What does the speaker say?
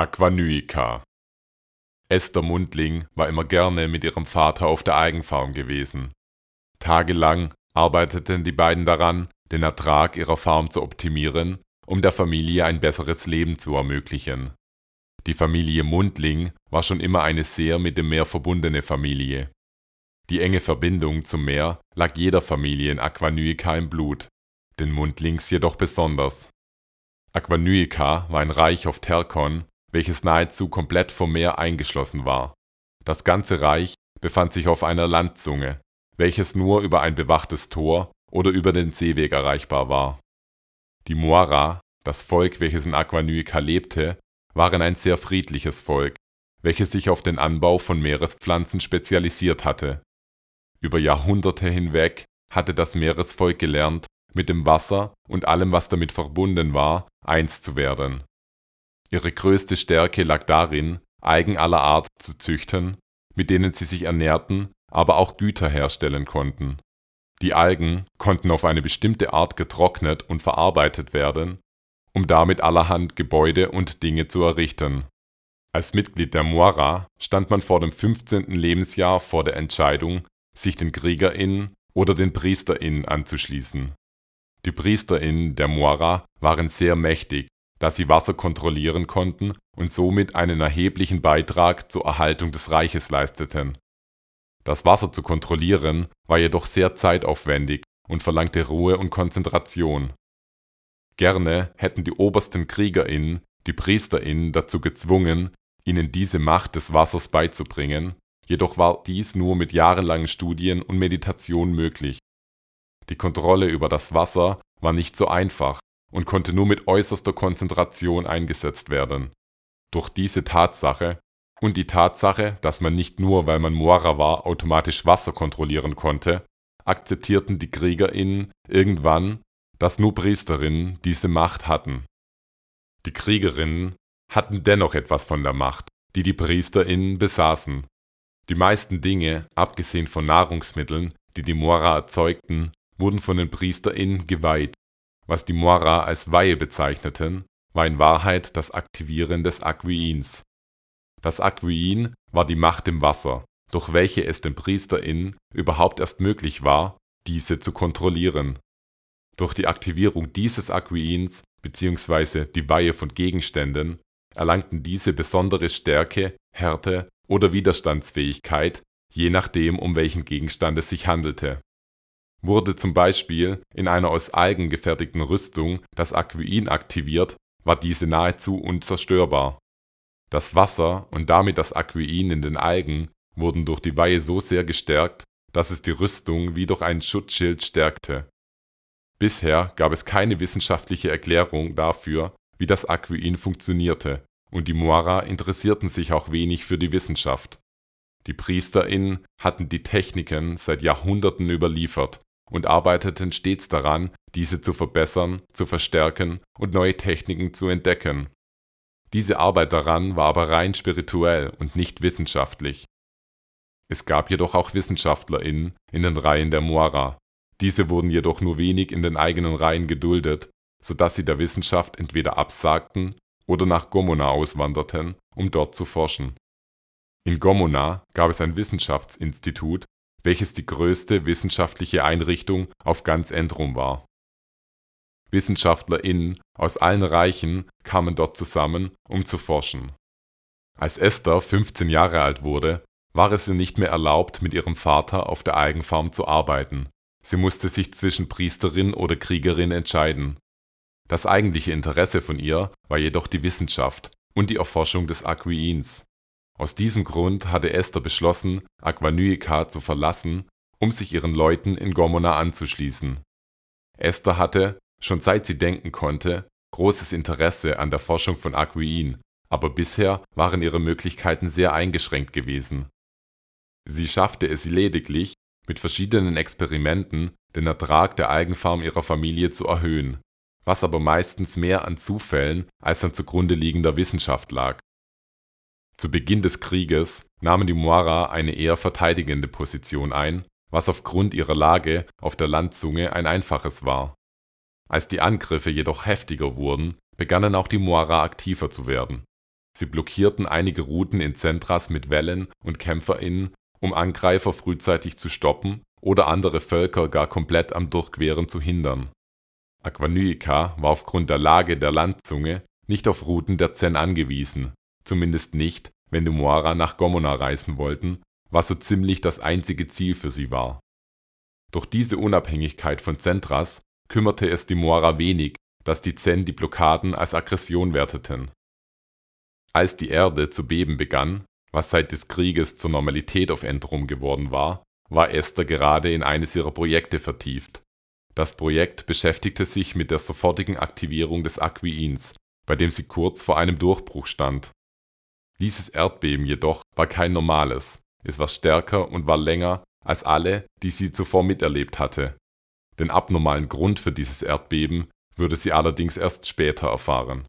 Aquanuica Esther Mundling war immer gerne mit ihrem Vater auf der Eigenfarm gewesen. Tagelang arbeiteten die beiden daran, den Ertrag ihrer Farm zu optimieren, um der Familie ein besseres Leben zu ermöglichen. Die Familie Mundling war schon immer eine sehr mit dem Meer verbundene Familie. Die enge Verbindung zum Meer lag jeder Familie in Aquanuica im Blut, den Mundlings jedoch besonders. Aquanuica war ein Reich auf Terkon, welches nahezu komplett vom Meer eingeschlossen war. Das ganze Reich befand sich auf einer Landzunge, welches nur über ein bewachtes Tor oder über den Seeweg erreichbar war. Die Moira, das Volk, welches in Aquanuica lebte, waren ein sehr friedliches Volk, welches sich auf den Anbau von Meerespflanzen spezialisiert hatte. Über Jahrhunderte hinweg hatte das Meeresvolk gelernt, mit dem Wasser und allem, was damit verbunden war, eins zu werden. Ihre größte Stärke lag darin, Algen aller Art zu züchten, mit denen sie sich ernährten, aber auch Güter herstellen konnten. Die Algen konnten auf eine bestimmte Art getrocknet und verarbeitet werden, um damit allerhand Gebäude und Dinge zu errichten. Als Mitglied der Moira stand man vor dem 15. Lebensjahr vor der Entscheidung, sich den KriegerInnen oder den PriesterInnen anzuschließen. Die PriesterInnen der Moira waren sehr mächtig, da sie Wasser kontrollieren konnten und somit einen erheblichen Beitrag zur Erhaltung des Reiches leisteten. Das Wasser zu kontrollieren war jedoch sehr zeitaufwendig und verlangte Ruhe und Konzentration. Gerne hätten die obersten KriegerInnen die PriesterInnen dazu gezwungen, ihnen diese Macht des Wassers beizubringen, jedoch war dies nur mit jahrelangen Studien und Meditation möglich. Die Kontrolle über das Wasser war nicht so einfach und konnte nur mit äußerster Konzentration eingesetzt werden. Durch diese Tatsache und die Tatsache, dass man nicht nur, weil man Moira war, automatisch Wasser kontrollieren konnte, akzeptierten die KriegerInnen irgendwann, dass nur Priesterinnen diese Macht hatten. Die Kriegerinnen hatten dennoch etwas von der Macht, die die PriesterInnen besaßen. Die meisten Dinge, abgesehen von Nahrungsmitteln, die die Moira erzeugten, wurden von den PriesterInnen geweiht. Was die Moira als Weihe bezeichneten, war in Wahrheit das Aktivieren des Aquiins. Das Aquiin war die Macht im Wasser, durch welche es den PriesterInnen überhaupt erst möglich war, diese zu kontrollieren. Durch die Aktivierung dieses Aquiins bzw. die Weihe von Gegenständen erlangten diese besondere Stärke, Härte oder Widerstandsfähigkeit, je nachdem, um welchen Gegenstand es sich handelte. Wurde zum Beispiel in einer aus Algen gefertigten Rüstung das Aquiin aktiviert, war diese nahezu unzerstörbar das Wasser und damit das Aquiin in den Algen wurden durch die Weihe so sehr gestärkt, dass es die Rüstung wie durch ein Schutzschild stärkte. Bisher gab es keine wissenschaftliche Erklärung dafür, wie das Aquiin funktionierte, und die Moira interessierten sich auch wenig für die Wissenschaft. Die PriesterInnen hatten die Techniken seit Jahrhunderten überliefert und arbeiteten stets daran, diese zu verbessern, zu verstärken und neue Techniken zu entdecken diese Arbeit daran war aber rein spirituell und nicht wissenschaftlich. Es gab jedoch auch WissenschaftlerInnen in den Reihen der Moira. Diese wurden jedoch nur wenig in den eigenen Reihen geduldet, sodass sie der Wissenschaft entweder absagten oder nach Gomona auswanderten, um dort zu forschen. In Gomona gab es ein Wissenschaftsinstitut, welches die größte wissenschaftliche Einrichtung auf ganz Endrum war WissenschaftlerInnen aus allen Reichen kamen dort zusammen, um zu forschen. Als Esther 15 Jahre alt wurde, war es ihr nicht mehr erlaubt, mit ihrem Vater auf der Eigenfarm zu arbeiten. Sie musste sich zwischen Priesterin oder Kriegerin entscheiden. Das eigentliche Interesse von ihr war jedoch die Wissenschaft und die Erforschung des Aquiins. Aus diesem Grund hatte Esther beschlossen, Aquanuica zu verlassen, um sich ihren Leuten in Gomona anzuschließen. Esther hatte, schon seit sie denken konnte, großes Interesse an der Forschung von Aquiin, aber bisher waren ihre Möglichkeiten sehr eingeschränkt gewesen. Sie schaffte es lediglich, mit verschiedenen Experimenten den Ertrag der Algenfarm ihrer Familie zu erhöhen, was aber meistens mehr an Zufällen als an zugrunde liegender Wissenschaft lag. Zu Beginn des Krieges nahmen die Moira eine eher verteidigende Position ein, was aufgrund ihrer Lage auf der Landzunge ein einfaches war als die Angriffe jedoch heftiger wurden, begannen auch die Moira aktiver zu werden. sie blockierten einige Routen in Centras mit Wällen und KämpferInnen, um Angreifer frühzeitig zu stoppen oder andere Völker gar komplett am Durchqueren zu hindern. Aqua Nyica war aufgrund der Lage der Landzunge nicht auf Routen der Zen angewiesen, zumindest nicht, wenn die Moara nach Gomona reisen wollten, was so ziemlich das einzige Ziel für sie war. Durch diese Unabhängigkeit von Centras kümmerte es die Moara wenig, dass die Zen die Blockaden als Aggression werteten. Als die Erde zu beben begann, was seit des Krieges zur Normalität auf Endrum geworden war, war Esther gerade in eines ihrer Projekte vertieft. Das Projekt beschäftigte sich mit der sofortigen Aktivierung des Aquiins, bei dem sie kurz vor einem Durchbruch stand. Dieses Erdbeben jedoch war kein normales, es war stärker und war länger als alle, die sie zuvor miterlebt hatte. Den abnormalen Grund für dieses Erdbeben würde sie allerdings erst später erfahren